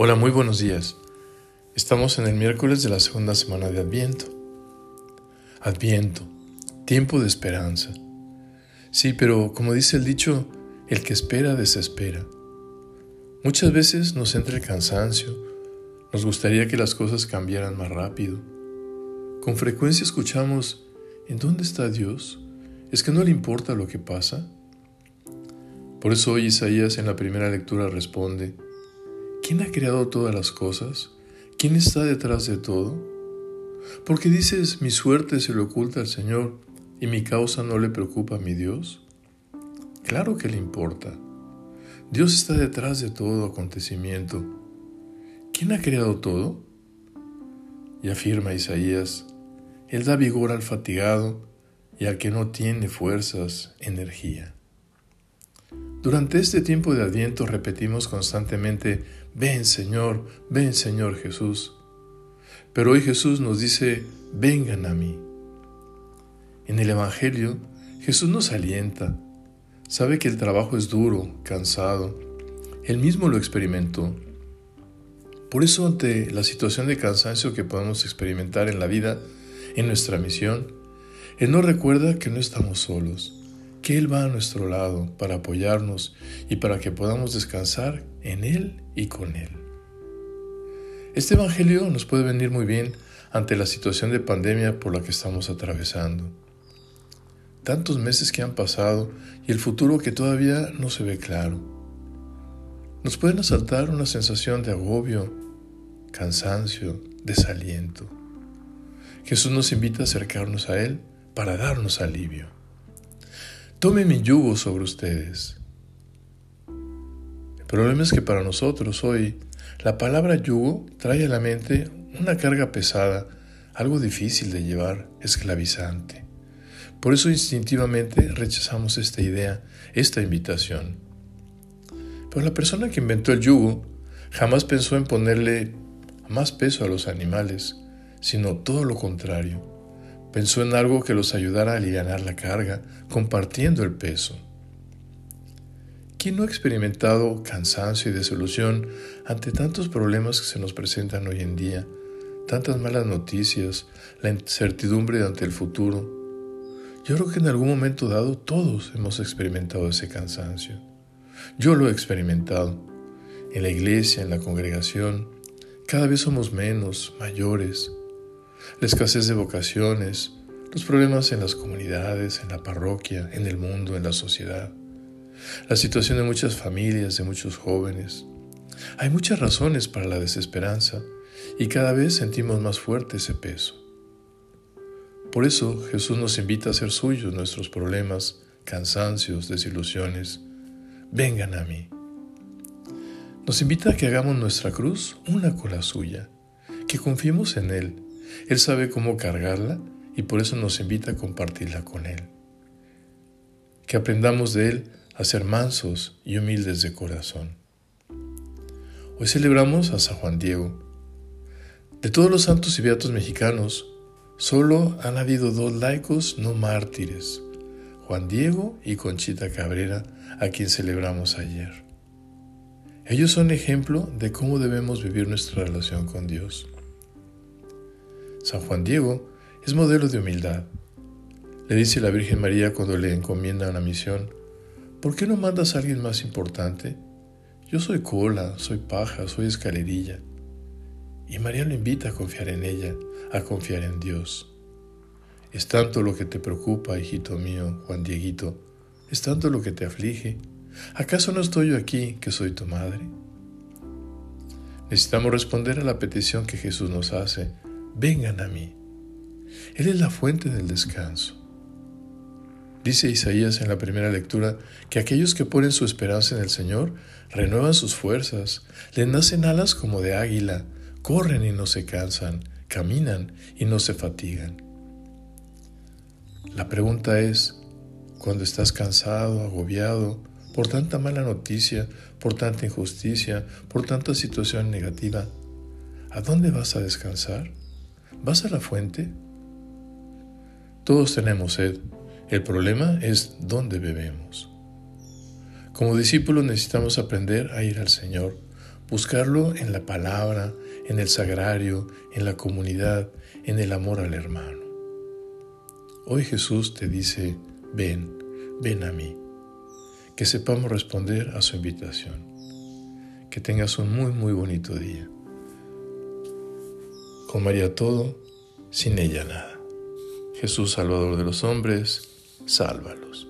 Hola, muy buenos días. Estamos en el miércoles de la segunda semana de Adviento. Adviento, tiempo de esperanza. Sí, pero como dice el dicho, el que espera desespera. Muchas veces nos entra el cansancio, nos gustaría que las cosas cambiaran más rápido. Con frecuencia escuchamos, ¿en dónde está Dios? ¿Es que no le importa lo que pasa? Por eso hoy Isaías en la primera lectura responde, ¿quién ha creado todas las cosas? ¿Quién está detrás de todo? Porque dices, mi suerte se le oculta al Señor y mi causa no le preocupa a mi Dios. Claro que le importa. Dios está detrás de todo acontecimiento. ¿Quién ha creado todo? Y afirma Isaías, Él da vigor al fatigado y al que no tiene fuerzas, energía. Durante este tiempo de Adviento repetimos constantemente, ven Señor, ven Señor Jesús. Pero hoy Jesús nos dice, vengan a mí. En el Evangelio, Jesús nos alienta, sabe que el trabajo es duro, cansado, él mismo lo experimentó. Por eso ante la situación de cansancio que podemos experimentar en la vida, en nuestra misión, Él nos recuerda que no estamos solos que Él va a nuestro lado para apoyarnos y para que podamos descansar en Él y con Él. Este Evangelio nos puede venir muy bien ante la situación de pandemia por la que estamos atravesando. Tantos meses que han pasado y el futuro que todavía no se ve claro. Nos pueden asaltar una sensación de agobio, cansancio, desaliento. Jesús nos invita a acercarnos a Él para darnos alivio. Tome mi yugo sobre ustedes. El problema es que para nosotros hoy la palabra yugo trae a la mente una carga pesada, algo difícil de llevar, esclavizante. Por eso instintivamente rechazamos esta idea, esta invitación. Pero la persona que inventó el yugo jamás pensó en ponerle más peso a los animales, sino todo lo contrario Pensó en algo que los ayudara a aliviar la carga, compartiendo el peso. ¿Quién no ha experimentado cansancio y desilusión ante tantos problemas que se nos presentan hoy en día, tantas malas noticias, la incertidumbre ante el futuro? Yo creo que en algún momento dado todos hemos experimentado ese cansancio. Yo lo he experimentado. En la iglesia, en la congregación, cada vez somos menos, mayores, la escasez de vocaciones, los problemas en las comunidades, en la parroquia, en el mundo, en la sociedad, la situación de muchas familias, de muchos jóvenes. Hay muchas razones para la desesperanza y cada vez sentimos más fuerte ese peso. Por eso Jesús nos invita a hacer suyos nuestros problemas, cansancios, desilusiones. Vengan a mí. Nos invita a que hagamos nuestra cruz una con la suya, que confiemos en Él él sabe cómo cargarla y por eso nos invita a compartirla con Él. Que aprendamos de Él a ser mansos y humildes de corazón. Hoy celebramos a San Juan Diego. De todos los santos y beatos mexicanos, solo han habido dos laicos no mártires, Juan Diego y Conchita Cabrera, a quien celebramos ayer. Ellos son ejemplo de cómo debemos vivir nuestra relación con Dios. San Juan Diego es modelo de humildad. Le dice la Virgen María cuando le encomienda una misión, ¿por qué no mandas a alguien más importante? Yo soy cola, soy paja, soy escalerilla. Y María lo invita a confiar en ella, a confiar en Dios. Es tanto lo que te preocupa, hijito mío, Juan Dieguito, es tanto lo que te aflige. ¿Acaso no estoy yo aquí, que soy tu madre? Necesitamos responder a la petición que Jesús nos hace vengan a mí. Él es la fuente del descanso. Dice Isaías en la primera lectura que aquellos que ponen su esperanza en el Señor renuevan sus fuerzas, les nacen alas como de águila, corren y no se cansan, caminan y no se fatigan. La pregunta es, cuando estás cansado, agobiado por tanta mala noticia, por tanta injusticia, por tanta situación negativa, ¿a dónde vas a descansar? ¿Vas a la fuente? Todos tenemos sed. El problema es dónde bebemos. Como discípulos necesitamos aprender a ir al Señor, buscarlo en la palabra, en el sagrario, en la comunidad, en el amor al hermano. Hoy Jesús te dice, ven, ven a mí. Que sepamos responder a su invitación. Que tengas un muy, muy bonito día. Con María todo, sin ella nada. Jesús, Salvador de los hombres, sálvalos.